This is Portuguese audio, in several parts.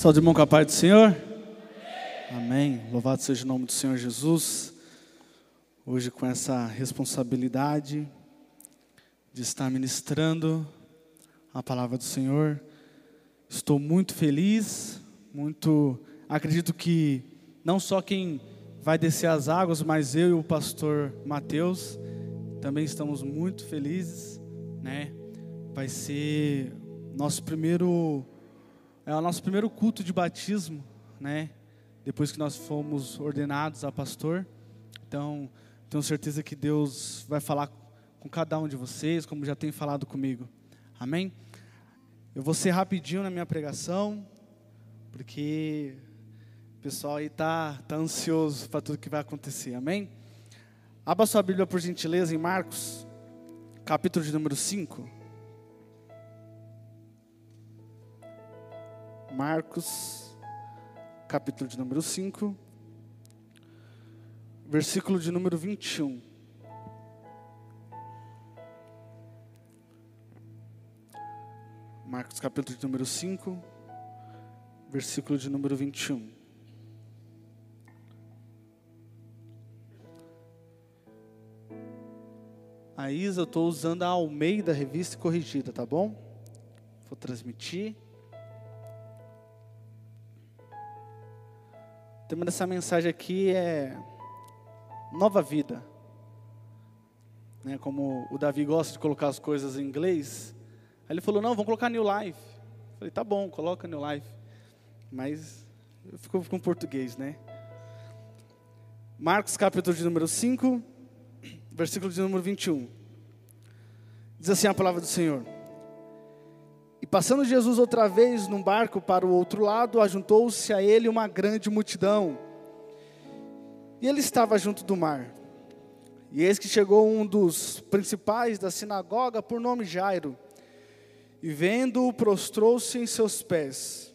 Salve irmão com a paz do Senhor. Amém. Louvado seja o nome do Senhor Jesus. Hoje com essa responsabilidade de estar ministrando a palavra do Senhor. Estou muito feliz, muito acredito que não só quem vai descer as águas, mas eu e o pastor Mateus também estamos muito felizes, né? Vai ser nosso primeiro é o nosso primeiro culto de batismo, né? Depois que nós fomos ordenados a pastor. Então, tenho certeza que Deus vai falar com cada um de vocês, como já tem falado comigo. Amém? Eu vou ser rapidinho na minha pregação, porque o pessoal aí tá, tá ansioso para tudo que vai acontecer. Amém? Abra sua Bíblia, por gentileza, em Marcos, capítulo de número 5. Marcos, capítulo de número 5, versículo de número 21. Marcos, capítulo de número 5, versículo de número 21. A Isa, eu estou usando a Almeida Revista Corrigida, tá bom? Vou transmitir. O tema dessa mensagem aqui é nova vida. Né, como o Davi gosta de colocar as coisas em inglês, aí ele falou: Não, vamos colocar New Life. Eu falei: Tá bom, coloca New Life. Mas ficou com português, né? Marcos, capítulo de número 5, versículo de número 21. Diz assim a palavra do Senhor. Passando Jesus outra vez num barco para o outro lado, ajuntou-se a ele uma grande multidão. E ele estava junto do mar. E eis que chegou um dos principais da sinagoga, por nome Jairo. E vendo-o, prostrou-se em seus pés.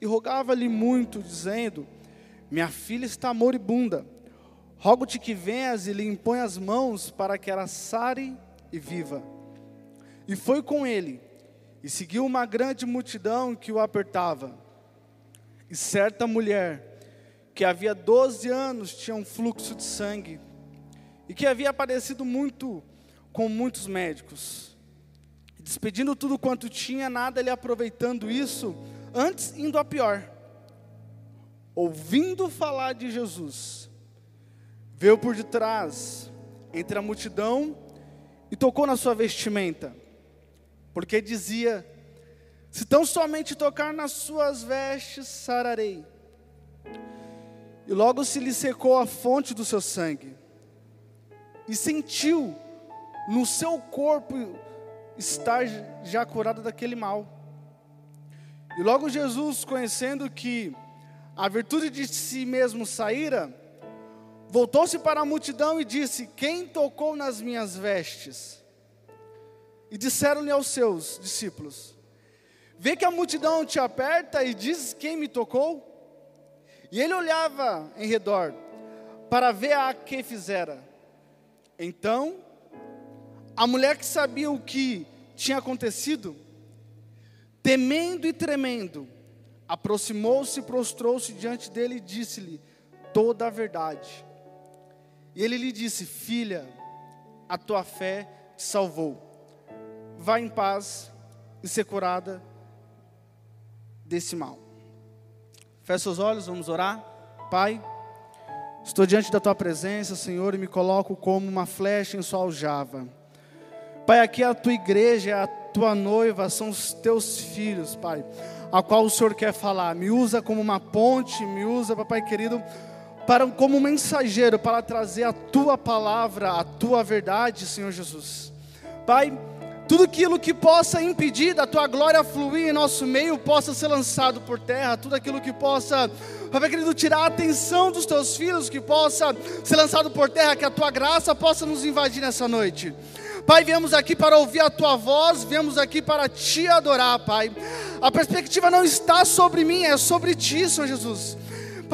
E rogava-lhe muito, dizendo: Minha filha está moribunda. Rogo-te que venhas e lhe impõe as mãos para que ela sare e viva. E foi com ele e seguiu uma grande multidão que o apertava. E certa mulher, que havia 12 anos tinha um fluxo de sangue, e que havia aparecido muito com muitos médicos, despedindo tudo quanto tinha, nada lhe aproveitando isso, antes indo a pior. Ouvindo falar de Jesus, veio por detrás, entre a multidão, e tocou na sua vestimenta porque dizia: Se tão somente tocar nas suas vestes, sararei. E logo se lhe secou a fonte do seu sangue, e sentiu no seu corpo estar já curado daquele mal. E logo Jesus, conhecendo que a virtude de si mesmo saíra, voltou-se para a multidão e disse: Quem tocou nas minhas vestes? E disseram-lhe aos seus discípulos: Vê que a multidão te aperta e diz quem me tocou? E ele olhava em redor para ver a que fizera. Então, a mulher que sabia o que tinha acontecido, temendo e tremendo, aproximou-se prostrou-se diante dele e disse-lhe toda a verdade. E ele lhe disse: Filha, a tua fé te salvou vá em paz e ser curada desse mal. Feche seus olhos, vamos orar. Pai, estou diante da tua presença, Senhor, e me coloco como uma flecha em sua aljava. Pai, aqui é a tua igreja, é a tua noiva, são os teus filhos, Pai, a qual o Senhor quer falar. Me usa como uma ponte, me usa, Papai querido, para como mensageiro para trazer a tua palavra, a tua verdade, Senhor Jesus. Pai, tudo aquilo que possa impedir da tua glória fluir em nosso meio possa ser lançado por terra. Tudo aquilo que possa, Pai querido, tirar a atenção dos teus filhos, que possa ser lançado por terra, que a tua graça possa nos invadir nessa noite. Pai, viemos aqui para ouvir a tua voz, viemos aqui para te adorar, Pai. A perspectiva não está sobre mim, é sobre ti, Senhor Jesus.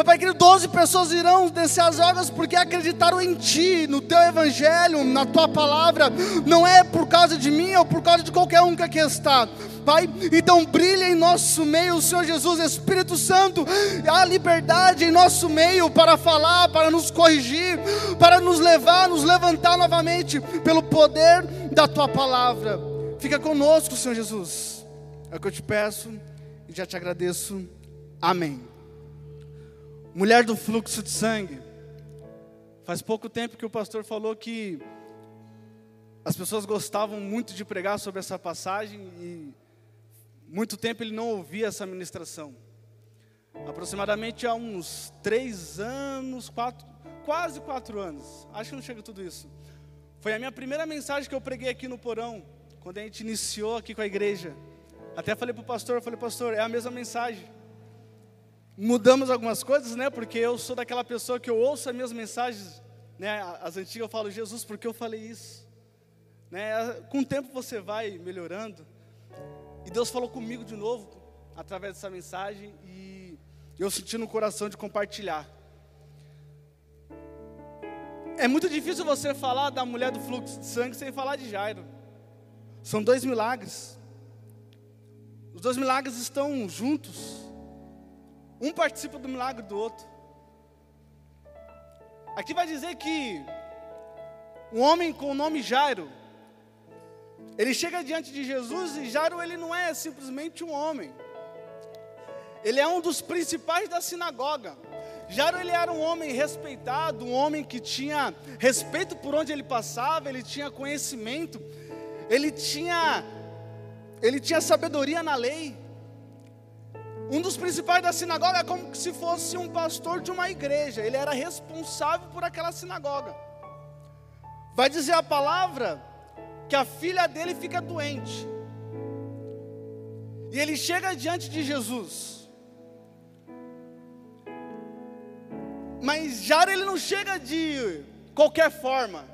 Papai querido, 12 pessoas irão descer as águas porque acreditaram em Ti, no Teu Evangelho, na Tua palavra. Não é por causa de mim ou por causa de qualquer um que aqui está. Pai, então brilha em nosso meio Senhor Jesus, Espírito Santo, há liberdade em nosso meio para falar, para nos corrigir, para nos levar, nos levantar novamente pelo poder da Tua palavra. Fica conosco, Senhor Jesus. É o que eu te peço e já te agradeço. Amém. Mulher do fluxo de sangue. Faz pouco tempo que o pastor falou que as pessoas gostavam muito de pregar sobre essa passagem e muito tempo ele não ouvia essa ministração. Aproximadamente há uns três anos, quatro, quase quatro anos, acho que não chega tudo isso. Foi a minha primeira mensagem que eu preguei aqui no porão, quando a gente iniciou aqui com a igreja. Até falei para o pastor, falei, pastor, é a mesma mensagem mudamos algumas coisas, né? Porque eu sou daquela pessoa que eu ouço as minhas mensagens, né? As antigas eu falo, Jesus, por que eu falei isso? Né? Com o tempo você vai melhorando. E Deus falou comigo de novo, através dessa mensagem, e eu senti no coração de compartilhar. É muito difícil você falar da mulher do fluxo de sangue sem falar de Jairo. São dois milagres. Os dois milagres estão juntos. Um participa do milagre do outro. Aqui vai dizer que um homem com o nome Jairo, ele chega diante de Jesus e Jairo ele não é simplesmente um homem. Ele é um dos principais da sinagoga. Jairo ele era um homem respeitado, um homem que tinha respeito por onde ele passava, ele tinha conhecimento, ele tinha ele tinha sabedoria na lei. Um dos principais da sinagoga é como se fosse um pastor de uma igreja, ele era responsável por aquela sinagoga. Vai dizer a palavra que a filha dele fica doente. E ele chega diante de Jesus. Mas Jairo ele não chega de qualquer forma.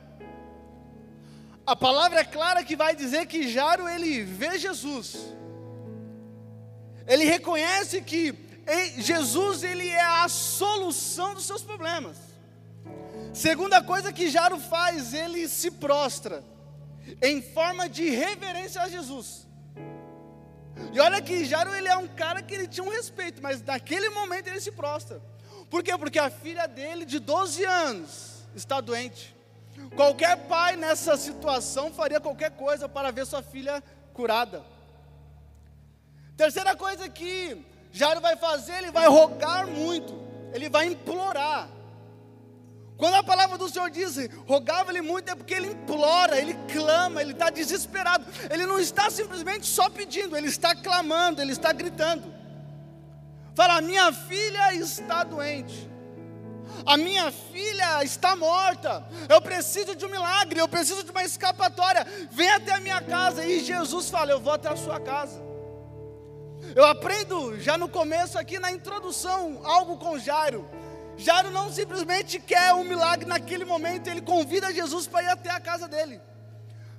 A palavra é clara que vai dizer que Jairo ele vê Jesus. Ele reconhece que Jesus ele é a solução dos seus problemas. Segunda coisa que Jairo faz, ele se prostra em forma de reverência a Jesus. E olha que Jairo ele é um cara que ele tinha um respeito, mas naquele momento ele se prostra. Por quê? Porque a filha dele de 12 anos está doente. Qualquer pai nessa situação faria qualquer coisa para ver sua filha curada. Terceira coisa que Jairo vai fazer, ele vai rogar muito, ele vai implorar. Quando a palavra do Senhor diz rogava-lhe muito, é porque ele implora, ele clama, ele está desesperado. Ele não está simplesmente só pedindo, ele está clamando, ele está gritando. Fala: Minha filha está doente, a minha filha está morta. Eu preciso de um milagre, eu preciso de uma escapatória. Vem até a minha casa. E Jesus fala: Eu vou até a sua casa. Eu aprendo já no começo aqui na introdução algo com Jairo. Jairo não simplesmente quer um milagre naquele momento, ele convida Jesus para ir até a casa dele.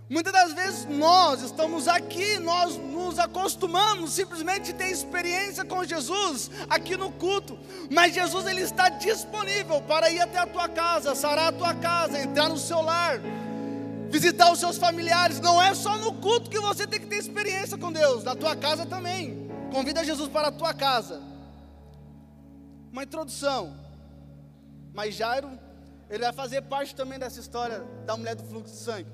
Muitas das vezes nós estamos aqui, nós nos acostumamos simplesmente ter experiência com Jesus aqui no culto, mas Jesus ele está disponível para ir até a tua casa, sarar a tua casa, entrar no seu lar, visitar os seus familiares. Não é só no culto que você tem que ter experiência com Deus, na tua casa também. Convida Jesus para a tua casa. Uma introdução. Mas Jairo, ele vai fazer parte também dessa história da mulher do fluxo de sangue.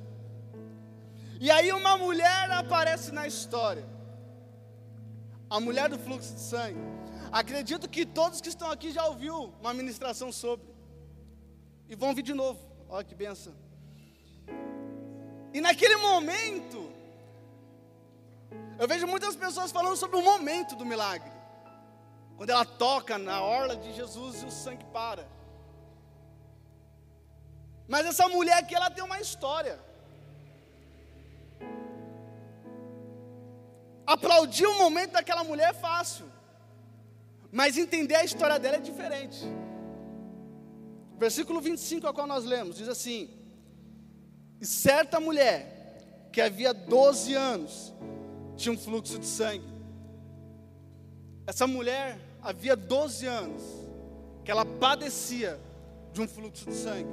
E aí uma mulher aparece na história. A mulher do fluxo de sangue. Acredito que todos que estão aqui já ouviu uma ministração sobre. E vão vir de novo. Olha que benção. E naquele momento, eu vejo muitas pessoas falando sobre o momento do milagre. Quando ela toca na orla de Jesus e o sangue para. Mas essa mulher aqui, ela tem uma história. Aplaudir o momento daquela mulher é fácil. Mas entender a história dela é diferente. Versículo 25, a qual nós lemos, diz assim: E certa mulher, que havia 12 anos, tinha um fluxo de sangue. Essa mulher havia 12 anos que ela padecia de um fluxo de sangue.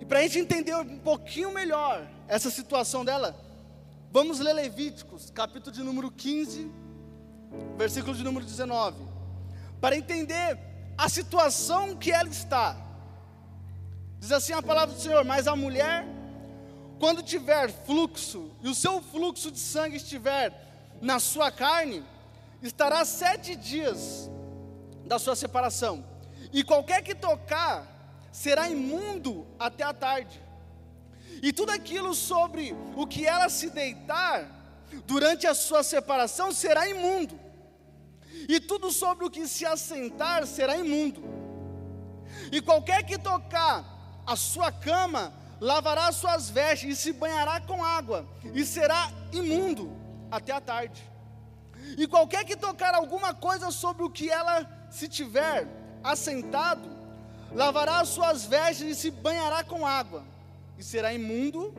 E para a gente entender um pouquinho melhor essa situação dela, vamos ler Levíticos, capítulo de número 15, versículo de número 19, para entender a situação que ela está. Diz assim a palavra do Senhor: Mas a mulher, quando tiver fluxo, e o seu fluxo de sangue estiver na sua carne, estará sete dias da sua separação, e qualquer que tocar será imundo até a tarde. E tudo aquilo sobre o que ela se deitar durante a sua separação será imundo. E tudo sobre o que se assentar será imundo. E qualquer que tocar a sua cama lavará as suas vestes e se banhará com água, e será imundo até a tarde. E qualquer que tocar alguma coisa sobre o que ela se tiver assentado, lavará as suas vestes e se banhará com água, e será imundo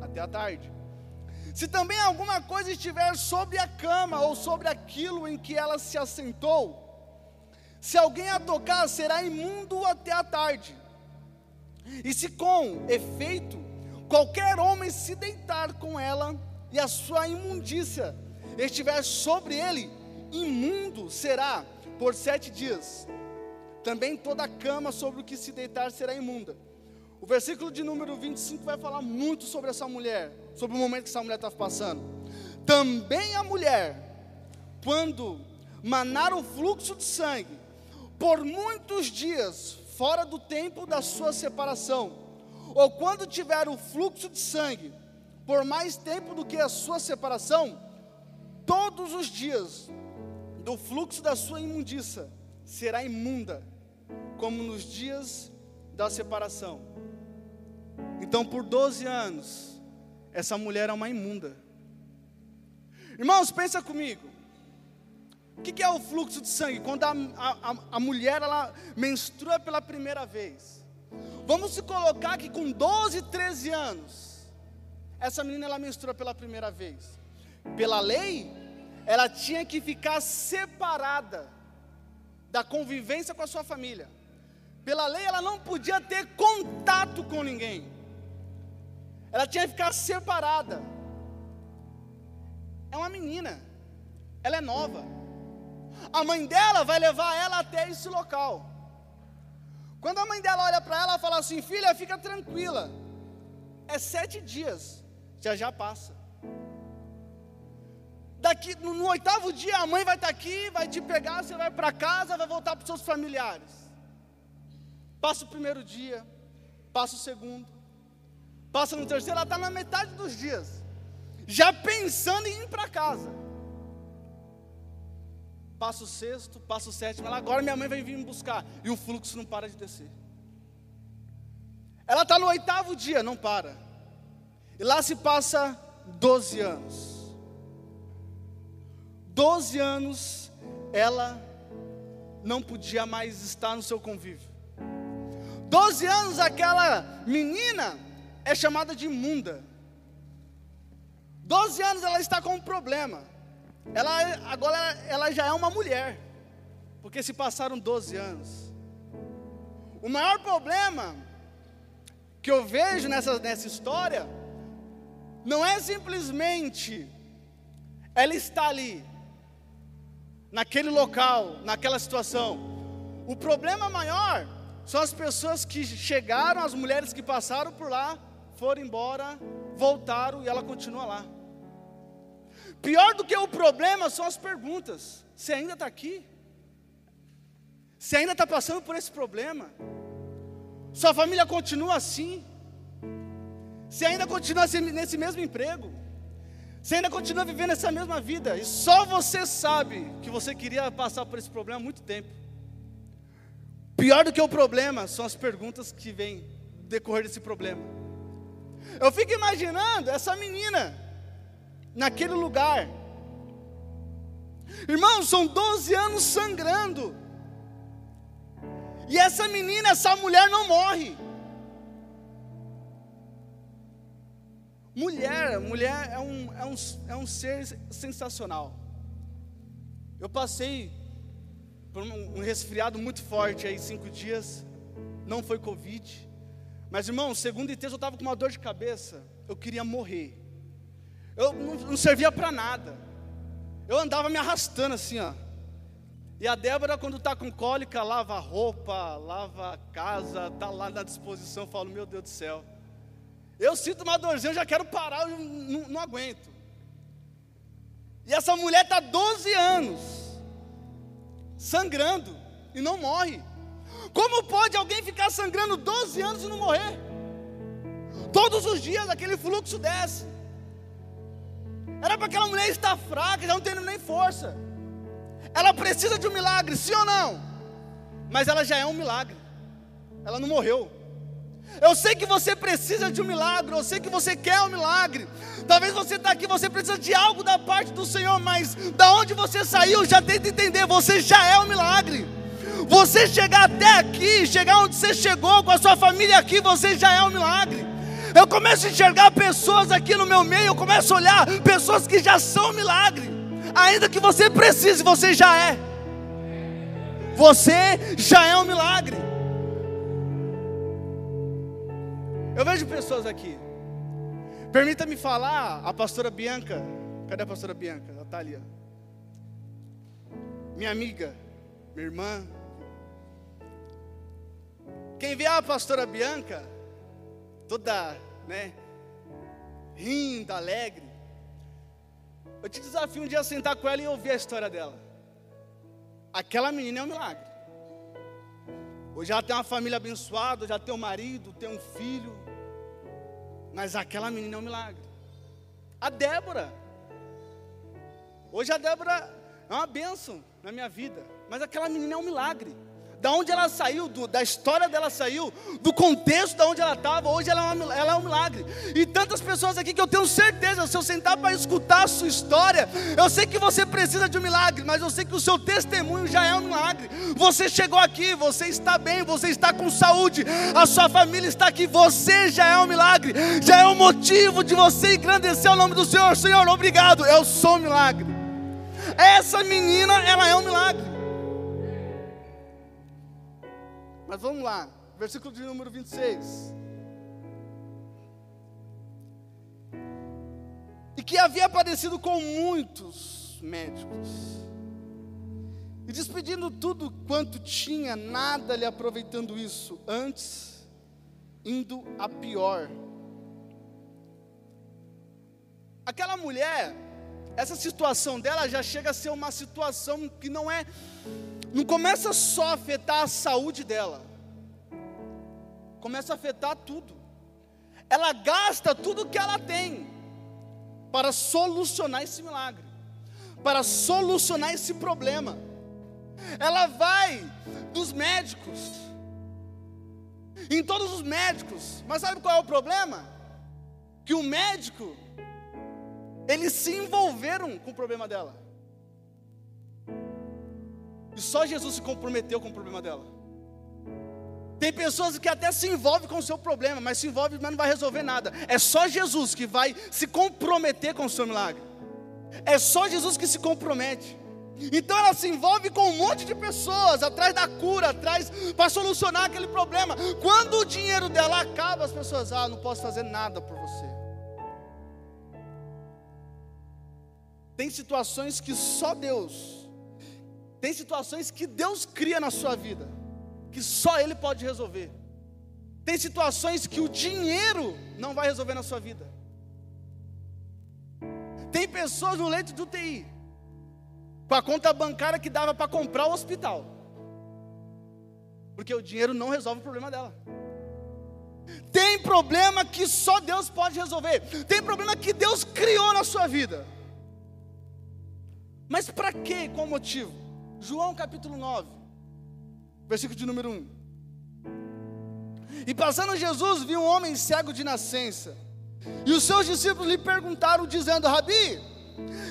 até a tarde. Se também alguma coisa estiver sobre a cama ou sobre aquilo em que ela se assentou, se alguém a tocar, será imundo até a tarde. E se com efeito qualquer homem se deitar com ela e a sua imundícia estiver sobre ele, imundo será por sete dias. Também toda a cama sobre o que se deitar será imunda. O versículo de número 25 vai falar muito sobre essa mulher, sobre o momento que essa mulher está passando. Também a mulher, quando manar o fluxo de sangue, por muitos dias fora do tempo da sua separação, ou quando tiver o fluxo de sangue por mais tempo do que a sua separação, todos os dias do fluxo da sua imundícia será imunda, como nos dias da separação. Então, por 12 anos, essa mulher é uma imunda. Irmãos, pensa comigo. O que, é o fluxo de sangue? Quando a, a, a mulher ela menstrua pela primeira vez. Vamos se colocar que com 12, 13 anos, essa menina ela menstrua pela primeira vez. Pela lei, ela tinha que ficar separada da convivência com a sua família. Pela lei, ela não podia ter contato com ninguém. Ela tinha que ficar separada. É uma menina, ela é nova. A mãe dela vai levar ela até esse local. Quando a mãe dela olha para ela, ela fala assim: Filha, fica tranquila. É sete dias, já já passa. Daqui no, no oitavo dia a mãe vai estar tá aqui, vai te pegar, você vai para casa, vai voltar para os seus familiares. Passa o primeiro dia, passa o segundo, passa no terceiro, ela está na metade dos dias, já pensando em ir para casa passa o sexto, passa o sétimo, ela, agora minha mãe vai vir me buscar, e o fluxo não para de descer. Ela está no oitavo dia, não para. E lá se passa 12 anos. 12 anos ela não podia mais estar no seu convívio. 12 anos aquela menina é chamada de imunda. 12 anos ela está com um problema. Ela agora ela já é uma mulher, porque se passaram 12 anos. O maior problema que eu vejo nessa, nessa história não é simplesmente ela está ali, naquele local, naquela situação. O problema maior são as pessoas que chegaram, as mulheres que passaram por lá, foram embora, voltaram e ela continua lá. Pior do que o problema são as perguntas. Você ainda está aqui? Você ainda está passando por esse problema? Sua família continua assim? Você ainda continua nesse mesmo emprego? Você ainda continua vivendo essa mesma vida? E só você sabe que você queria passar por esse problema há muito tempo. Pior do que o problema são as perguntas que vêm decorrer desse problema. Eu fico imaginando essa menina naquele lugar. Irmãos, são 12 anos sangrando. E essa menina, essa mulher não morre. Mulher, mulher é um, é, um, é um ser sensacional. Eu passei por um, um resfriado muito forte aí, cinco dias. Não foi Covid. Mas, irmão, segundo e terça eu estava com uma dor de cabeça. Eu queria morrer. Eu não, servia para nada. Eu andava me arrastando assim, ó. E a Débora, quando está com cólica, lava roupa, lava casa, está lá na disposição. Eu falo, meu Deus do céu. Eu sinto uma dorzinha, eu já quero parar, eu não, não aguento. E essa mulher está 12 anos sangrando e não morre. Como pode alguém ficar sangrando 12 anos e não morrer? Todos os dias aquele fluxo desce. Era para aquela mulher estar fraca, já não tendo nem força. Ela precisa de um milagre, sim ou não? Mas ela já é um milagre. Ela não morreu. Eu sei que você precisa de um milagre, eu sei que você quer um milagre. Talvez você está aqui, você precisa de algo da parte do Senhor, mas da onde você saiu, já tenta entender, você já é um milagre. Você chegar até aqui, chegar onde você chegou com a sua família aqui, você já é um milagre. Eu começo a enxergar pessoas aqui no meu meio, eu começo a olhar pessoas que já são milagre. Ainda que você precise, você já é. Você já é um milagre. Eu vejo pessoas aqui. Permita-me falar, a pastora Bianca. Cadê a pastora Bianca? Ela está ali. Ó. Minha amiga, minha irmã. Quem vê a pastora Bianca, toda, né, rindo, alegre. Eu te desafio um dia a sentar com ela e ouvir a história dela. Aquela menina é um milagre. Hoje ela tem uma família abençoada, já tem um marido, tem um filho. Mas aquela menina é um milagre. A Débora. Hoje a Débora é uma bênção na minha vida. Mas aquela menina é um milagre da onde ela saiu, do, da história dela saiu, do contexto da onde ela estava, hoje ela é, uma, ela é, um milagre. E tantas pessoas aqui que eu tenho certeza, se eu sentar para escutar a sua história, eu sei que você precisa de um milagre, mas eu sei que o seu testemunho já é um milagre. Você chegou aqui, você está bem, você está com saúde, a sua família está aqui, você já é um milagre, já é um motivo de você engrandecer o nome do Senhor. Senhor, obrigado, eu sou um milagre. Essa menina, ela é um milagre. Mas vamos lá, versículo de número 26. E que havia aparecido com muitos médicos, e despedindo tudo quanto tinha, nada lhe aproveitando isso, antes indo a pior. Aquela mulher, essa situação dela já chega a ser uma situação que não é não começa só a afetar a saúde dela, começa a afetar tudo. Ela gasta tudo que ela tem para solucionar esse milagre, para solucionar esse problema. Ela vai dos médicos, em todos os médicos, mas sabe qual é o problema? Que o médico, eles se envolveram com o problema dela. E só Jesus se comprometeu com o problema dela. Tem pessoas que até se envolvem com o seu problema, mas se envolve, mas não vai resolver nada. É só Jesus que vai se comprometer com o seu milagre. É só Jesus que se compromete. Então ela se envolve com um monte de pessoas atrás da cura, atrás para solucionar aquele problema. Quando o dinheiro dela acaba, as pessoas, ah, não posso fazer nada por você. Tem situações que só Deus tem situações que Deus cria na sua vida, que só Ele pode resolver. Tem situações que o dinheiro não vai resolver na sua vida. Tem pessoas no leito de UTI, com a conta bancária que dava para comprar o hospital, porque o dinheiro não resolve o problema dela. Tem problema que só Deus pode resolver. Tem problema que Deus criou na sua vida. Mas para quê? Qual motivo? João capítulo 9, versículo de número 1. E passando Jesus, viu um homem cego de nascença. E os seus discípulos lhe perguntaram, dizendo: Rabi,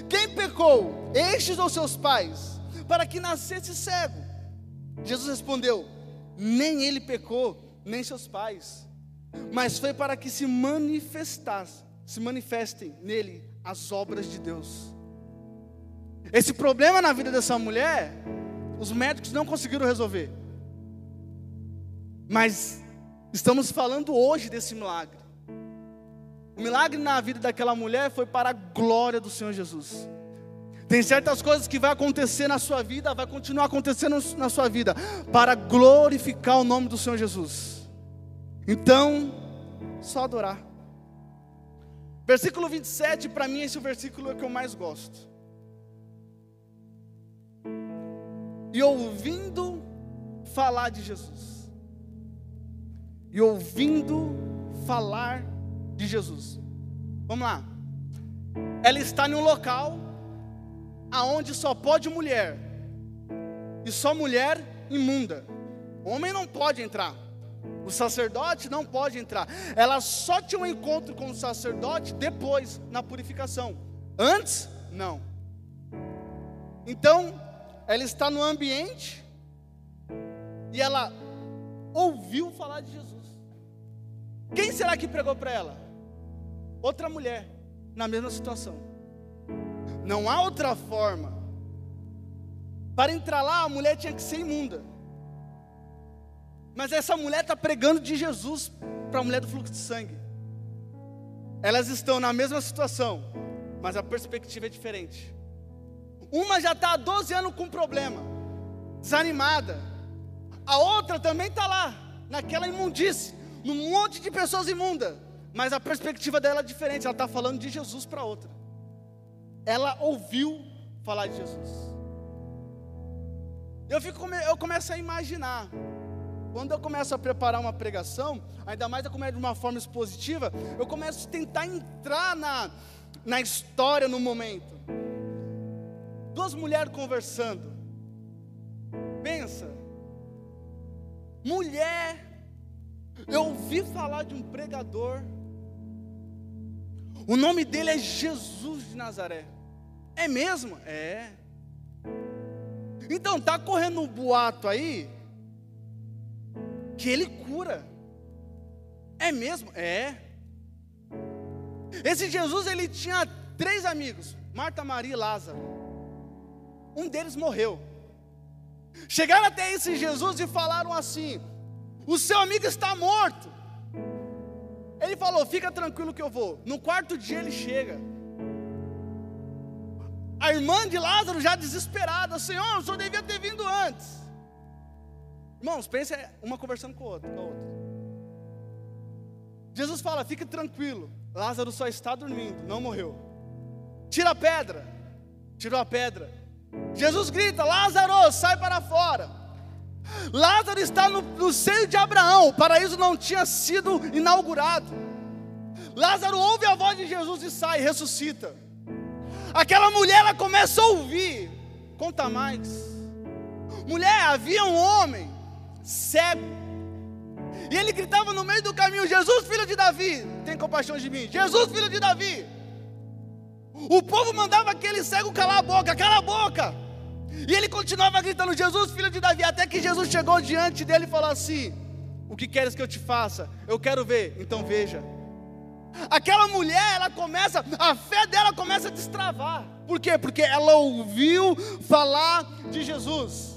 quem pecou, estes ou seus pais, para que nascesse cego? Jesus respondeu: Nem ele pecou, nem seus pais, mas foi para que se manifestasse, se manifestem nele as obras de Deus. Esse problema na vida dessa mulher Os médicos não conseguiram resolver. Mas estamos falando hoje desse milagre. O milagre na vida daquela mulher foi para a glória do Senhor Jesus. Tem certas coisas que vai acontecer na sua vida, vai continuar acontecendo na sua vida, para glorificar o nome do Senhor Jesus. Então, só adorar. Versículo 27, para mim, esse é o versículo que eu mais gosto. E ouvindo falar de Jesus. E ouvindo falar de Jesus. Vamos lá. Ela está em um local aonde só pode mulher. E só mulher imunda. Homem não pode entrar. O sacerdote não pode entrar. Ela só tinha um encontro com o sacerdote depois, na purificação. Antes, não. Então, ela está no ambiente e ela ouviu falar de Jesus. Quem será que pregou para ela? Outra mulher, na mesma situação. Não há outra forma. Para entrar lá, a mulher tinha que ser imunda. Mas essa mulher está pregando de Jesus para a mulher do fluxo de sangue. Elas estão na mesma situação, mas a perspectiva é diferente. Uma já está há 12 anos com problema, desanimada. A outra também está lá, naquela imundície, num monte de pessoas imundas. Mas a perspectiva dela é diferente, ela está falando de Jesus para outra. Ela ouviu falar de Jesus. Eu, fico, eu começo a imaginar. Quando eu começo a preparar uma pregação, ainda mais eu começo de uma forma expositiva, eu começo a tentar entrar na, na história no momento. Duas mulheres conversando. Pensa. Mulher, eu ouvi falar de um pregador o nome dele é Jesus de Nazaré. É mesmo? É. Então tá correndo um boato aí que ele cura. É mesmo? É. Esse Jesus ele tinha três amigos: Marta, Maria e Lázaro. Um deles morreu. Chegaram até esse Jesus e falaram assim: O seu amigo está morto. Ele falou: Fica tranquilo que eu vou. No quarto dia ele chega. A irmã de Lázaro já desesperada: Senhor, o senhor devia ter vindo antes. Irmãos, pensa uma conversando com a outra. Com a outra. Jesus fala: Fique tranquilo. Lázaro só está dormindo, não morreu. Tira a pedra. Tirou a pedra. Jesus grita: Lázaro, sai para fora. Lázaro está no, no seio de Abraão, o paraíso não tinha sido inaugurado. Lázaro ouve a voz de Jesus e sai, ressuscita. Aquela mulher ela começa a ouvir. Conta mais. Mulher, havia um homem cego. E ele gritava no meio do caminho: Jesus, filho de Davi, tem compaixão de mim. Jesus, filho de Davi. O povo mandava aquele cego calar a boca, cala a boca. E ele continuava gritando: Jesus, filho de Davi, até que Jesus chegou diante dele e falou assim: O que queres que eu te faça? Eu quero ver, então veja. Aquela mulher, ela começa, a fé dela começa a destravar. Por quê? Porque ela ouviu falar de Jesus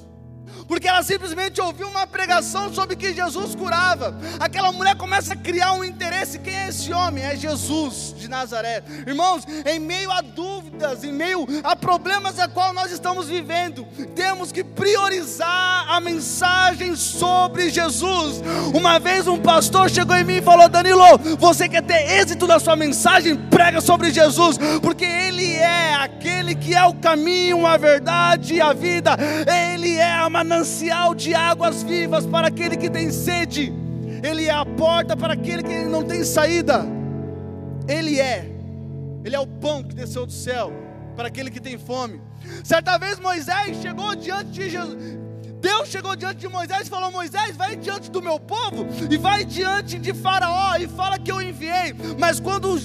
porque ela simplesmente ouviu uma pregação sobre que Jesus curava. Aquela mulher começa a criar um interesse: quem é esse homem? É Jesus de Nazaré. Irmãos, em meio a dúvidas, em meio a problemas a qual nós estamos vivendo, temos que priorizar a mensagem sobre Jesus. Uma vez um pastor chegou em mim e falou: Danilo, você quer ter êxito na sua mensagem? Prega sobre Jesus, porque Ele é aquele que é o caminho, a verdade e a vida. Ele é a manancial manancial de águas vivas para aquele que tem sede, Ele é a porta para aquele que não tem saída, Ele é, Ele é o pão que desceu do céu para aquele que tem fome. Certa vez Moisés chegou diante de Jesus. Deus chegou diante de Moisés e falou: Moisés, vai diante do meu povo e vai diante de Faraó e fala que eu enviei. Mas quando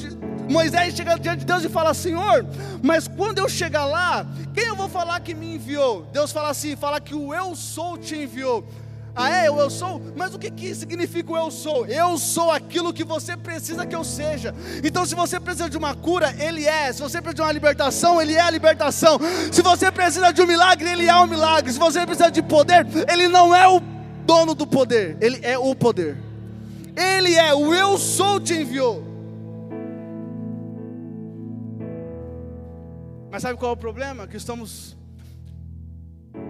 Moisés chega diante de Deus e fala: Senhor, mas quando eu chegar lá, quem eu vou falar que me enviou? Deus fala assim: fala que o eu sou te enviou. Ah, é, eu, eu sou? Mas o que, que significa o eu sou? Eu sou aquilo que você precisa que eu seja. Então, se você precisa de uma cura, Ele é. Se você precisa de uma libertação, Ele é a libertação. Se você precisa de um milagre, Ele é o um milagre. Se você precisa de poder, Ele não é o dono do poder, Ele é o poder. Ele é o eu sou te enviou. Mas sabe qual é o problema? Que estamos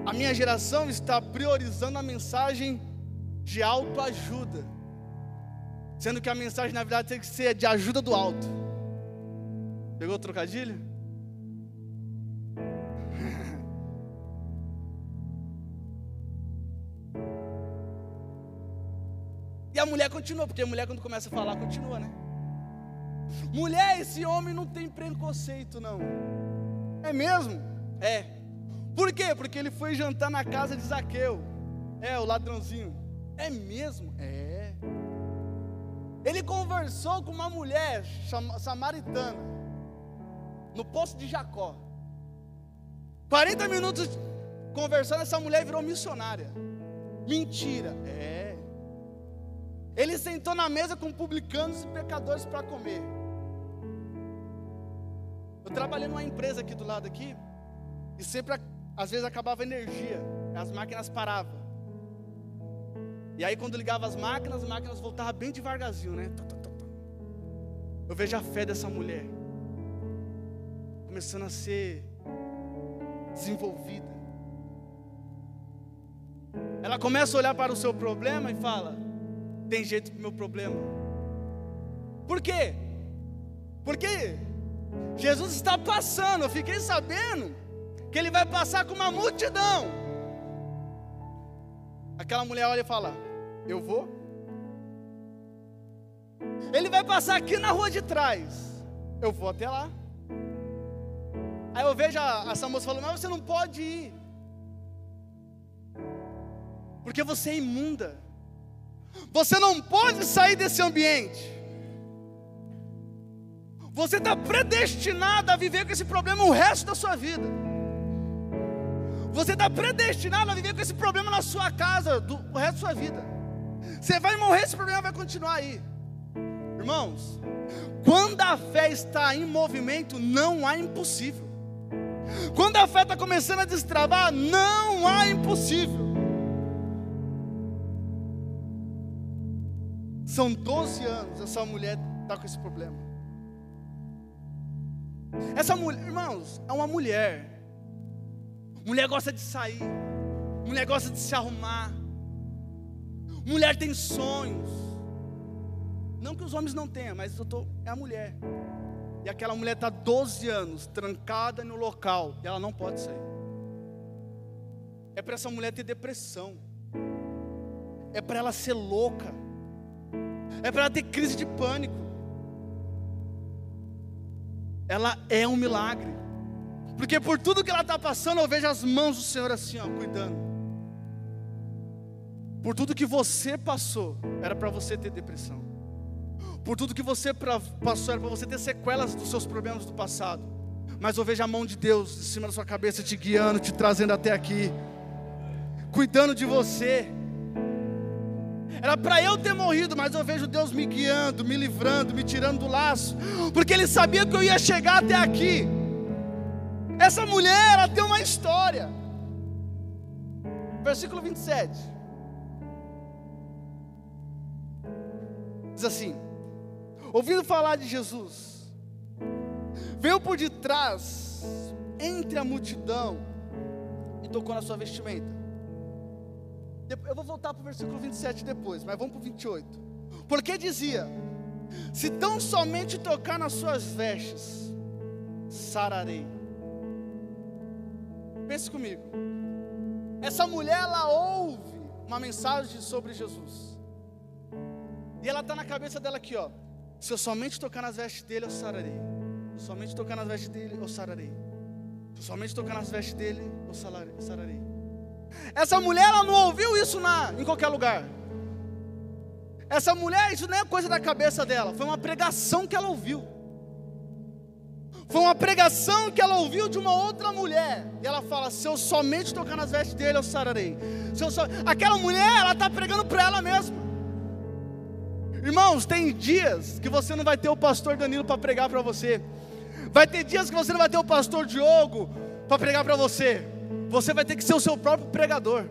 a minha geração está priorizando a mensagem de autoajuda, sendo que a mensagem na verdade tem que ser de ajuda do alto. Pegou o trocadilho? e a mulher continua, porque a mulher quando começa a falar continua, né? Mulher, esse homem não tem preconceito, não. É mesmo? É. Por quê? Porque ele foi jantar na casa de Zaqueu. É, o ladrãozinho. É mesmo? É. Ele conversou com uma mulher samaritana no poço de Jacó. 40 minutos conversando, essa mulher virou missionária. Mentira. É. Ele sentou na mesa com publicanos e pecadores para comer. Eu trabalhei numa empresa aqui do lado aqui e sempre às vezes acabava energia, as máquinas paravam. E aí quando ligava as máquinas, as máquinas voltavam bem devagarzinho, né? Eu vejo a fé dessa mulher começando a ser desenvolvida. Ela começa a olhar para o seu problema e fala: tem jeito para o meu problema. Por quê? Porque Jesus está passando, eu fiquei sabendo que ele vai passar com uma multidão. Aquela mulher olha e fala: Eu vou. Ele vai passar aqui na rua de trás. Eu vou até lá. Aí eu vejo a, essa moça falando: Mas você não pode ir. Porque você é imunda. Você não pode sair desse ambiente. Você está predestinado a viver com esse problema o resto da sua vida. Você está predestinado a viver com esse problema na sua casa do, o resto da sua vida. Você vai morrer, esse problema vai continuar aí. Irmãos, quando a fé está em movimento, não há impossível. Quando a fé está começando a destravar, não há impossível. São 12 anos essa mulher está com esse problema. Essa mulher, irmãos, é uma mulher Mulher gosta de sair. Mulher gosta de se arrumar. Mulher tem sonhos. Não que os homens não tenham, mas eu tô, é a mulher. E aquela mulher está 12 anos trancada no local e ela não pode sair. É para essa mulher ter depressão. É para ela ser louca. É para ela ter crise de pânico. Ela é um milagre. Porque por tudo que ela está passando, eu vejo as mãos do Senhor assim, ó, cuidando. Por tudo que você passou, era para você ter depressão. Por tudo que você passou, era para você ter sequelas dos seus problemas do passado. Mas eu vejo a mão de Deus em cima da sua cabeça, te guiando, te trazendo até aqui, cuidando de você. Era para eu ter morrido, mas eu vejo Deus me guiando, me livrando, me tirando do laço, porque Ele sabia que eu ia chegar até aqui. Essa mulher, ela tem uma história. Versículo 27. Diz assim: Ouvindo falar de Jesus, veio por detrás, entre a multidão, e tocou na sua vestimenta. Eu vou voltar para o versículo 27 depois, mas vamos para o 28. Porque dizia: Se tão somente tocar nas suas vestes, sararei. Pense comigo. Essa mulher, ela ouve uma mensagem sobre Jesus. E ela está na cabeça dela aqui, ó. Se eu somente tocar nas vestes dele, eu sararei. Somente tocar nas vestes dele, eu sararei. Se eu somente tocar nas vestes dele, eu sararei. Essa mulher, ela não ouviu isso na, em qualquer lugar. Essa mulher, isso não é coisa da cabeça dela. Foi uma pregação que ela ouviu. Foi uma pregação que ela ouviu de uma outra mulher. E ela fala: Se eu somente tocar nas vestes dele, eu sararei. Se eu so... Aquela mulher, ela está pregando para ela mesma. Irmãos, tem dias que você não vai ter o pastor Danilo para pregar para você. Vai ter dias que você não vai ter o pastor Diogo para pregar para você. Você vai ter que ser o seu próprio pregador.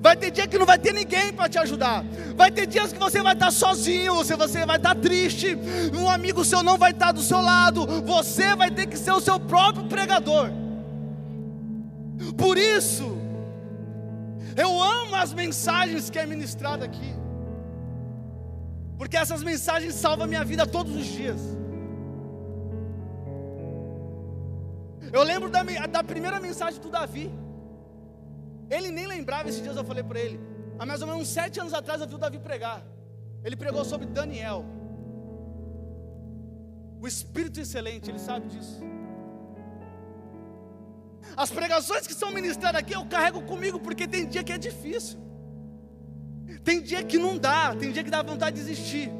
Vai ter dia que não vai ter ninguém para te ajudar. Vai ter dias que você vai estar sozinho, você, você vai estar triste. Um amigo seu não vai estar do seu lado. Você vai ter que ser o seu próprio pregador. Por isso, eu amo as mensagens que é ministrada aqui. Porque essas mensagens salvam a minha vida todos os dias. Eu lembro da, da primeira mensagem do Davi. Ele nem lembrava, esses dias eu falei para ele. Há mais ou menos uns sete anos atrás eu vi o Davi pregar. Ele pregou sobre Daniel. O Espírito Excelente, ele sabe disso. As pregações que são ministradas aqui eu carrego comigo, porque tem dia que é difícil. Tem dia que não dá, tem dia que dá vontade de desistir.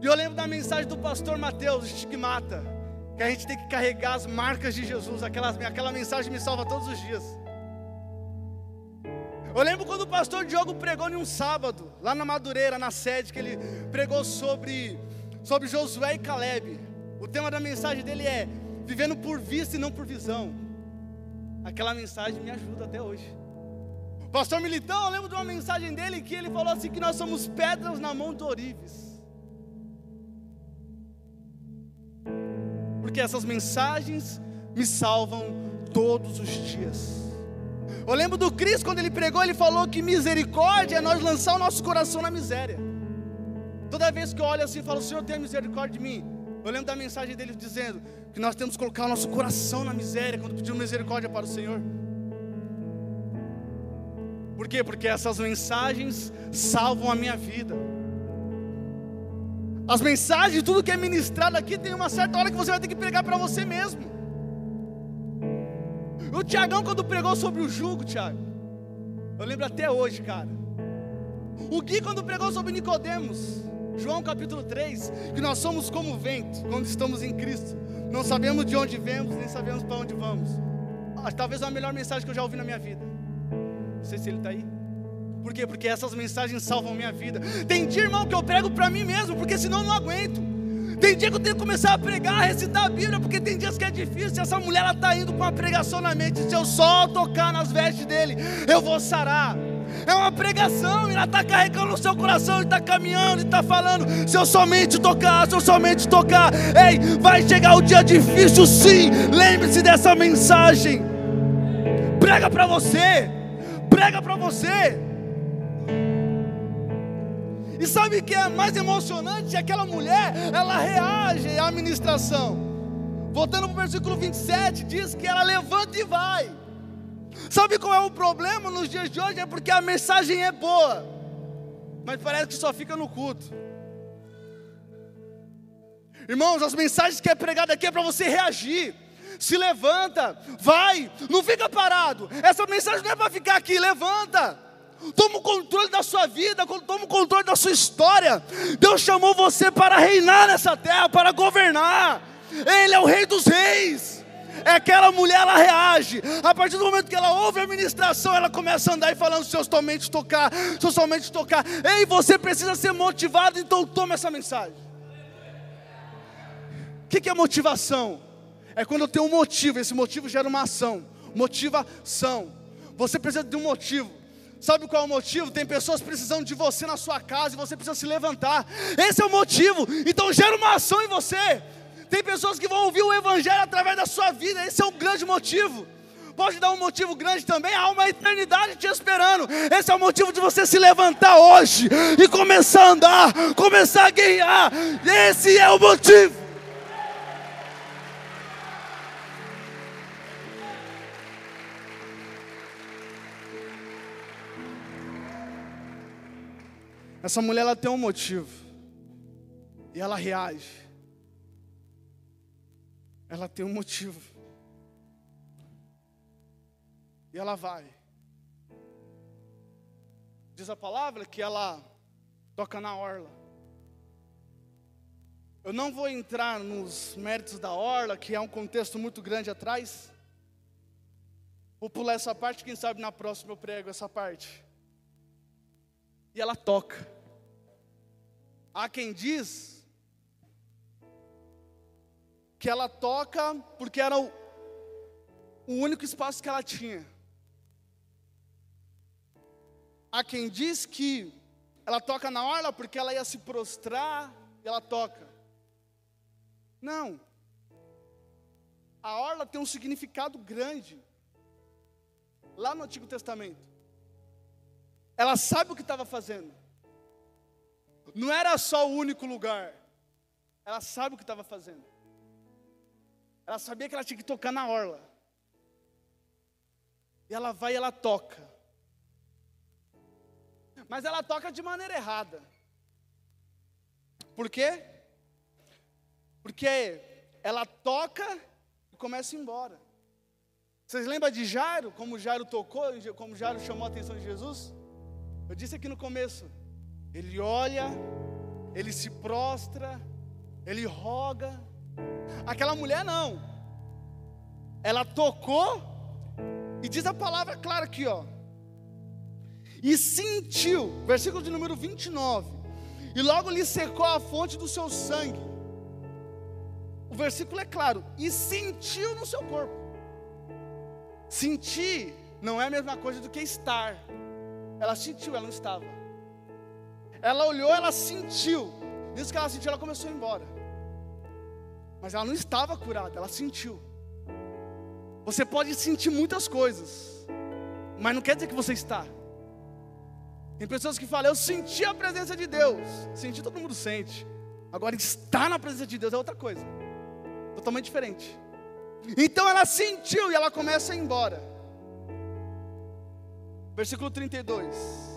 E eu lembro da mensagem do pastor Mateus, estigmata, que a gente tem que carregar as marcas de Jesus. Aquela, aquela mensagem me salva todos os dias. Eu lembro quando o pastor Diogo pregou em um sábado, lá na Madureira, na sede, que ele pregou sobre, sobre Josué e Caleb. O tema da mensagem dele é vivendo por vista e não por visão. Aquela mensagem me ajuda até hoje. Pastor Militão, eu lembro de uma mensagem dele que ele falou assim: que nós somos pedras na mão de Orives. Porque essas mensagens me salvam todos os dias. Eu lembro do Cristo quando ele pregou, ele falou que misericórdia é nós lançar o nosso coração na miséria. Toda vez que eu olho assim e falo, Senhor, tenha misericórdia de mim. Eu lembro da mensagem dele dizendo que nós temos que colocar o nosso coração na miséria quando pedimos misericórdia para o Senhor. Por quê? Porque essas mensagens salvam a minha vida. As mensagens, tudo que é ministrado aqui, tem uma certa hora que você vai ter que pregar para você mesmo. O Tiagão, quando pregou sobre o jugo, Tiago, eu lembro até hoje, cara. O Gui, quando pregou sobre Nicodemos, João capítulo 3, que nós somos como o vento quando estamos em Cristo. Não sabemos de onde vemos, nem sabemos para onde vamos. Ah, talvez a melhor mensagem que eu já ouvi na minha vida. Não sei se ele está aí. Por quê? Porque essas mensagens salvam minha vida. Tem dia, irmão, que eu prego para mim mesmo, porque senão eu não aguento. Tem dia que eu tenho que começar a pregar, a recitar a Bíblia, porque tem dias que é difícil. Essa mulher ela está indo com uma pregação na mente. Se eu só tocar nas vestes dele, eu vou sarar. É uma pregação, ela está carregando no seu coração, está caminhando, está falando. Se eu somente tocar, se eu somente tocar, ei, vai chegar o dia difícil, sim. Lembre-se dessa mensagem. Prega para você, prega para você. E sabe o que é mais emocionante? Aquela mulher, ela reage à ministração. Voltando para o versículo 27, diz que ela levanta e vai. Sabe qual é o problema nos dias de hoje? É porque a mensagem é boa, mas parece que só fica no culto. Irmãos, as mensagens que é pregada aqui é para você reagir. Se levanta, vai, não fica parado. Essa mensagem não é para ficar aqui, levanta. Toma o controle da sua vida, toma o controle da sua história. Deus chamou você para reinar nessa terra, para governar. Ele é o rei dos reis. É aquela mulher, ela reage. A partir do momento que ela ouve a ministração, ela começa a andar e falando: se somente tocar, se somente tocar. Ei, você precisa ser motivado, então toma essa mensagem. O que, que é motivação? É quando eu tenho um motivo, esse motivo gera uma ação. Motivação. Você precisa de um motivo. Sabe qual é o motivo? Tem pessoas precisando de você na sua casa e você precisa se levantar. Esse é o motivo. Então gera uma ação em você. Tem pessoas que vão ouvir o Evangelho através da sua vida. Esse é um grande motivo. Pode dar um motivo grande também. Há uma eternidade te esperando. Esse é o motivo de você se levantar hoje e começar a andar, começar a guerrear. Esse é o motivo. Essa mulher ela tem um motivo. E ela reage. Ela tem um motivo. E ela vai. Diz a palavra que ela toca na orla. Eu não vou entrar nos méritos da orla, que é um contexto muito grande atrás. Vou pular essa parte, quem sabe na próxima eu prego essa parte. E ela toca. Há quem diz que ela toca porque era o, o único espaço que ela tinha. Há quem diz que ela toca na orla porque ela ia se prostrar e ela toca. Não. A orla tem um significado grande. Lá no Antigo Testamento. Ela sabe o que estava fazendo. Não era só o único lugar. Ela sabe o que estava fazendo. Ela sabia que ela tinha que tocar na orla. E ela vai e ela toca. Mas ela toca de maneira errada. Por quê? Porque ela toca e começa a ir embora. Vocês lembram de Jairo? Como Jairo tocou, como Jairo chamou a atenção de Jesus? Eu disse aqui no começo. Ele olha, ele se prostra, ele roga. Aquela mulher não. Ela tocou e diz a palavra clara aqui, ó. E sentiu, versículo de número 29. E logo lhe secou a fonte do seu sangue o versículo é claro, e sentiu no seu corpo. Sentir não é a mesma coisa do que estar. Ela sentiu, ela não estava. Ela olhou, ela sentiu. Isso que ela sentiu, ela começou a ir embora. Mas ela não estava curada, ela sentiu. Você pode sentir muitas coisas, mas não quer dizer que você está. Tem pessoas que falam, eu senti a presença de Deus. Sentir todo mundo sente. Agora, estar na presença de Deus é outra coisa totalmente diferente. Então ela sentiu e ela começa a ir embora. Versículo 32.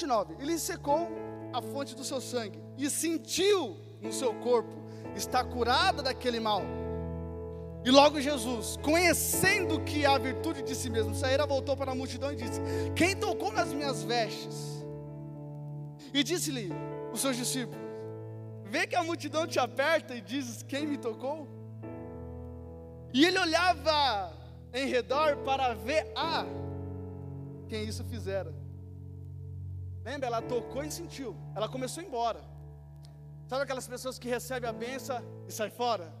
29. Ele secou a fonte do seu sangue e sentiu no seu corpo está curada daquele mal. E logo Jesus, conhecendo que a virtude de si mesmo saíra, voltou para a multidão e disse: Quem tocou nas minhas vestes? E disse-lhe os seus discípulos: Vê que a multidão te aperta e diz: Quem me tocou? E ele olhava em redor para ver a quem isso fizera. Lembra? Ela tocou e sentiu. Ela começou a ir embora. Sabe aquelas pessoas que recebem a benção e sai fora?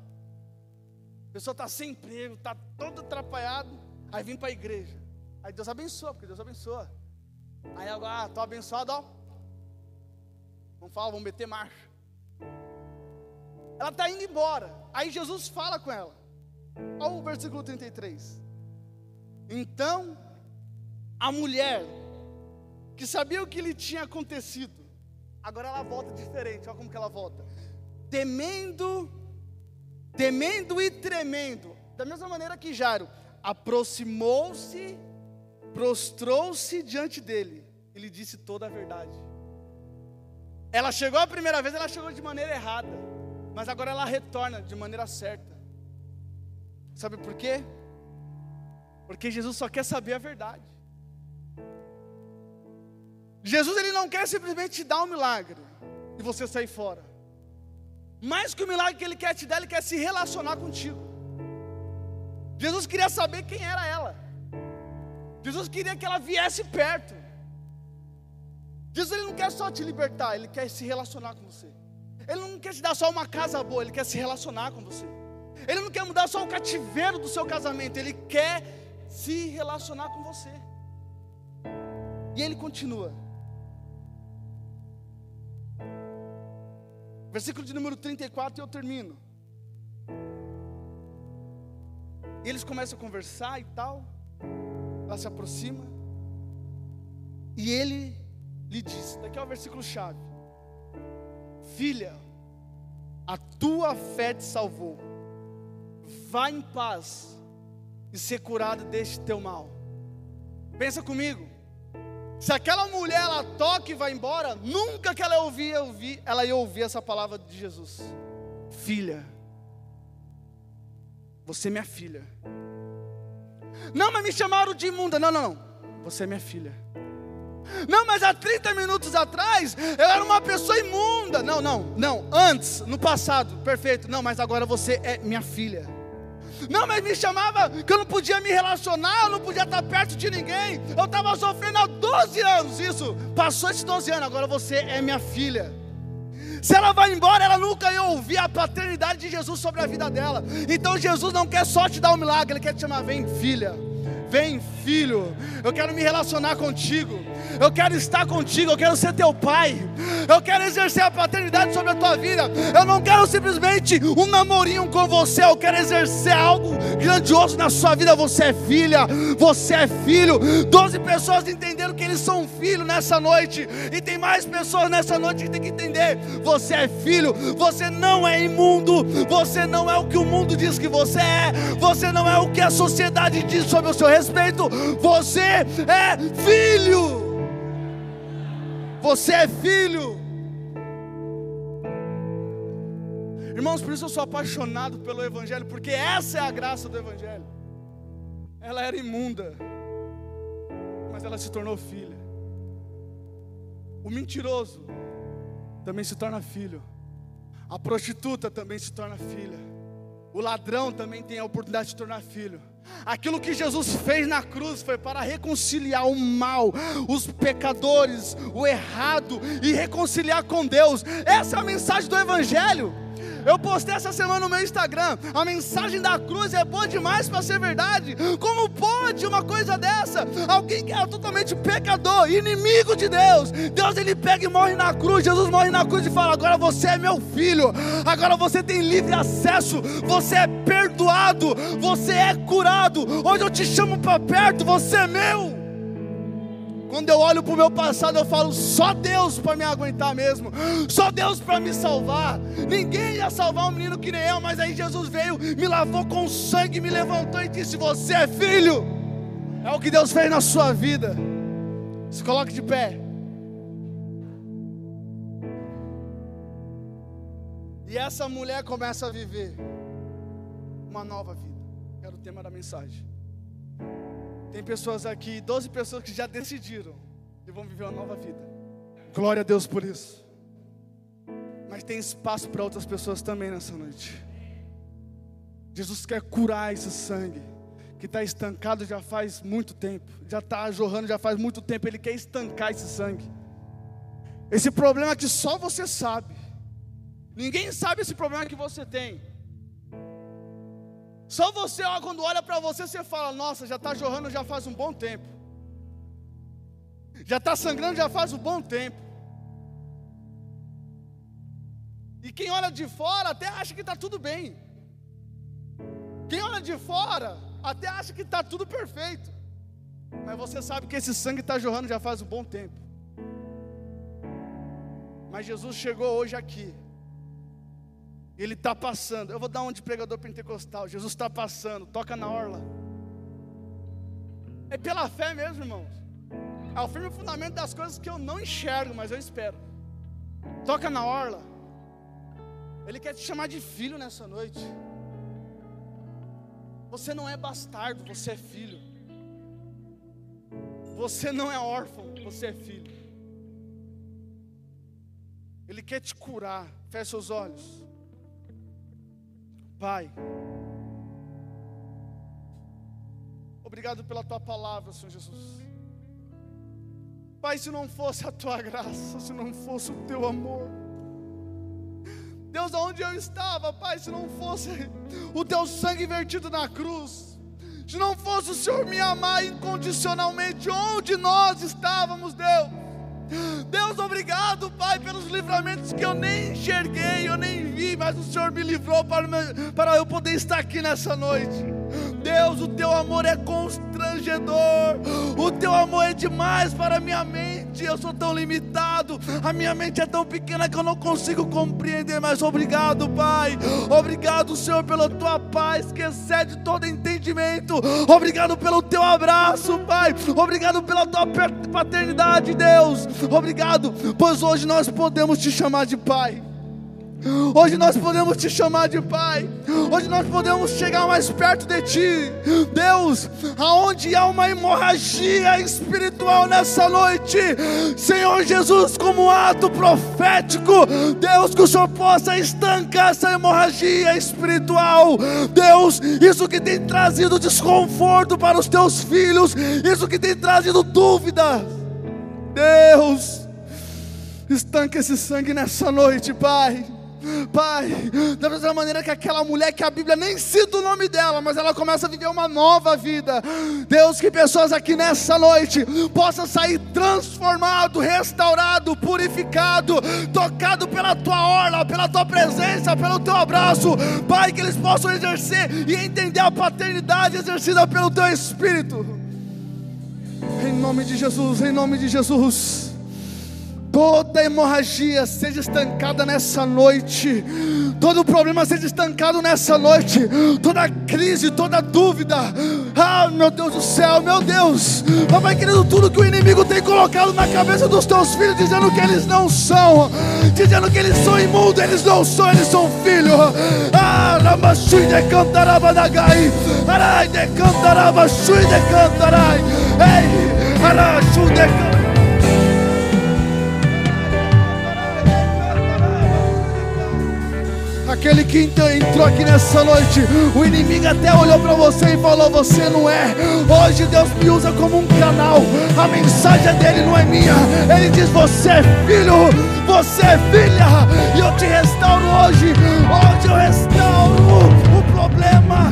A pessoa está sem emprego, está todo atrapalhado. Aí vem para a igreja. Aí Deus abençoa, porque Deus abençoa. Aí agora, ah, estou abençoado, ó. Vamos falar, vamos meter marcha. Ela está indo embora. Aí Jesus fala com ela. Olha o versículo 33. Então, a mulher, que sabia o que lhe tinha acontecido, agora ela volta diferente. Olha como que ela volta. Temendo, temendo e tremendo. Da mesma maneira que Jairo aproximou-se, prostrou-se diante dele. Ele disse toda a verdade. Ela chegou a primeira vez, ela chegou de maneira errada. Mas agora ela retorna de maneira certa. Sabe por quê? Porque Jesus só quer saber a verdade. Jesus ele não quer simplesmente te dar um milagre e você sair fora. Mais que o milagre que ele quer te dar, ele quer se relacionar contigo. Jesus queria saber quem era ela. Jesus queria que ela viesse perto. Jesus ele não quer só te libertar, ele quer se relacionar com você. Ele não quer te dar só uma casa boa, ele quer se relacionar com você. Ele não quer mudar só o cativeiro do seu casamento, ele quer se relacionar com você. E ele continua. Versículo de número 34 e eu termino. E eles começam a conversar e tal. Ela se aproxima. E ele lhe diz: daqui é o versículo chave. Filha, a tua fé te salvou. Vá em paz e ser curada deste teu mal. Pensa comigo. Se aquela mulher ela toca e vai embora, nunca que ela ouvir, ela ia ouvir essa palavra de Jesus. Filha, você é minha filha. Não, mas me chamaram de imunda. Não, não, não. Você é minha filha. Não, mas há 30 minutos atrás eu era uma pessoa imunda. Não, não, não. Antes, no passado, perfeito. Não, mas agora você é minha filha. Não, mas me chamava que eu não podia me relacionar, eu não podia estar perto de ninguém. Eu estava sofrendo há 12 anos. Isso, passou esses 12 anos, agora você é minha filha. Se ela vai embora, ela nunca ia ouvir a paternidade de Jesus sobre a vida dela. Então Jesus não quer só te dar um milagre, Ele quer te chamar, vem filha. Vem, filho, eu quero me relacionar contigo, eu quero estar contigo, eu quero ser teu pai, eu quero exercer a paternidade sobre a tua vida. Eu não quero simplesmente um namorinho com você, eu quero exercer algo grandioso na sua vida. Você é filha, você é filho. Doze pessoas entenderam que eles são filhos nessa noite, e tem mais pessoas nessa noite que tem que entender: você é filho, você não é imundo, você não é o que o mundo diz que você é, você não é o que a sociedade diz sobre o seu respeito, você é filho. Você é filho. Irmãos, por isso eu sou apaixonado pelo Evangelho, porque essa é a graça do Evangelho. Ela era imunda, mas ela se tornou filha. O mentiroso também se torna filho. A prostituta também se torna filha. O ladrão também tem a oportunidade de se tornar filho. Aquilo que Jesus fez na cruz foi para reconciliar o mal, os pecadores, o errado e reconciliar com Deus. Essa é a mensagem do Evangelho. Eu postei essa semana no meu Instagram. A mensagem da cruz é boa demais para ser verdade. Como pode uma coisa dessa? Alguém que é totalmente pecador, inimigo de Deus. Deus ele pega e morre na cruz. Jesus morre na cruz e fala: Agora você é meu filho. Agora você tem livre acesso. Você é perdoado. Você é curado. Hoje eu te chamo para perto. Você é meu. Quando eu olho para o meu passado, eu falo: só Deus para me aguentar mesmo, só Deus para me salvar. Ninguém ia salvar um menino que nem eu, mas aí Jesus veio, me lavou com sangue, me levantou e disse: Você é filho. É o que Deus fez na sua vida. Se coloque de pé. E essa mulher começa a viver uma nova vida. Era o tema da mensagem. Tem pessoas aqui, 12 pessoas que já decidiram e vão viver uma nova vida. Glória a Deus por isso. Mas tem espaço para outras pessoas também nessa noite. Jesus quer curar esse sangue que está estancado já faz muito tempo, já está jorrando já faz muito tempo. Ele quer estancar esse sangue. Esse problema que só você sabe. Ninguém sabe esse problema que você tem. Só você, quando olha para você, você fala: Nossa, já está jorrando já faz um bom tempo. Já está sangrando já faz um bom tempo. E quem olha de fora até acha que está tudo bem. Quem olha de fora até acha que está tudo perfeito. Mas você sabe que esse sangue está jorrando já faz um bom tempo. Mas Jesus chegou hoje aqui ele está passando. Eu vou dar um de pregador pentecostal. Jesus está passando, toca na orla. É pela fé mesmo, irmãos. É o firme fundamento das coisas que eu não enxergo, mas eu espero. Toca na orla. Ele quer te chamar de filho nessa noite. Você não é bastardo, você é filho. Você não é órfão, você é filho. Ele quer te curar. Feche seus olhos. Pai, obrigado pela tua palavra, Senhor Jesus. Pai, se não fosse a tua graça, se não fosse o teu amor, Deus, aonde eu estava, Pai, se não fosse o teu sangue vertido na cruz, se não fosse o Senhor me amar incondicionalmente, onde nós estávamos, Deus? Deus, obrigado, Pai, pelos livramentos que eu nem enxerguei, eu nem vi, mas o Senhor me livrou para, para eu poder estar aqui nessa noite. Deus, o teu amor é constrangedor, o teu amor é demais para minha mente. Eu sou tão limitado, a minha mente é tão pequena que eu não consigo compreender. Mas obrigado, Pai, obrigado, Senhor, pela tua paz que excede todo entendimento. Obrigado pelo teu abraço, Pai, obrigado pela tua paternidade, Deus. Obrigado, pois hoje nós podemos te chamar de Pai. Hoje nós podemos te chamar de Pai. Hoje nós podemos chegar mais perto de Ti. Deus, aonde há uma hemorragia espiritual nessa noite, Senhor Jesus, como ato profético, Deus, que o Senhor possa estancar essa hemorragia espiritual. Deus, isso que tem trazido desconforto para os teus filhos, isso que tem trazido dúvida. Deus, estanca esse sangue nessa noite, Pai. Pai, da mesma maneira que aquela mulher que a Bíblia nem cita o nome dela, mas ela começa a viver uma nova vida. Deus, que pessoas aqui nessa noite possam sair transformado, restaurado, purificado, tocado pela tua orla, pela tua presença, pelo teu abraço. Pai, que eles possam exercer e entender a paternidade exercida pelo teu Espírito. Em nome de Jesus, em nome de Jesus. Toda hemorragia seja estancada nessa noite. Todo problema seja estancado nessa noite. Toda crise, toda dúvida. Ah, meu Deus do céu, meu Deus. Papai querido, tudo que o inimigo tem colocado na cabeça dos teus filhos, dizendo que eles não são, dizendo que eles são imundos, eles não são, eles são filhos. Ah, Ramashui de Cantarabadagai. Arai de Cantarabashui de Cantarai. Ei, Arashu de Cantarai. Aquele que então entrou aqui nessa noite, o inimigo até olhou para você e falou: Você não é. Hoje Deus me usa como um canal. A mensagem dele não é minha. Ele diz: Você é filho, você é filha. E eu te restauro hoje. Hoje eu restauro o problema.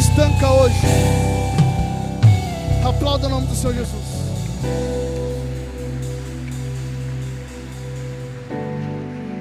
estanca hoje. Aplauda o nome do Senhor Jesus.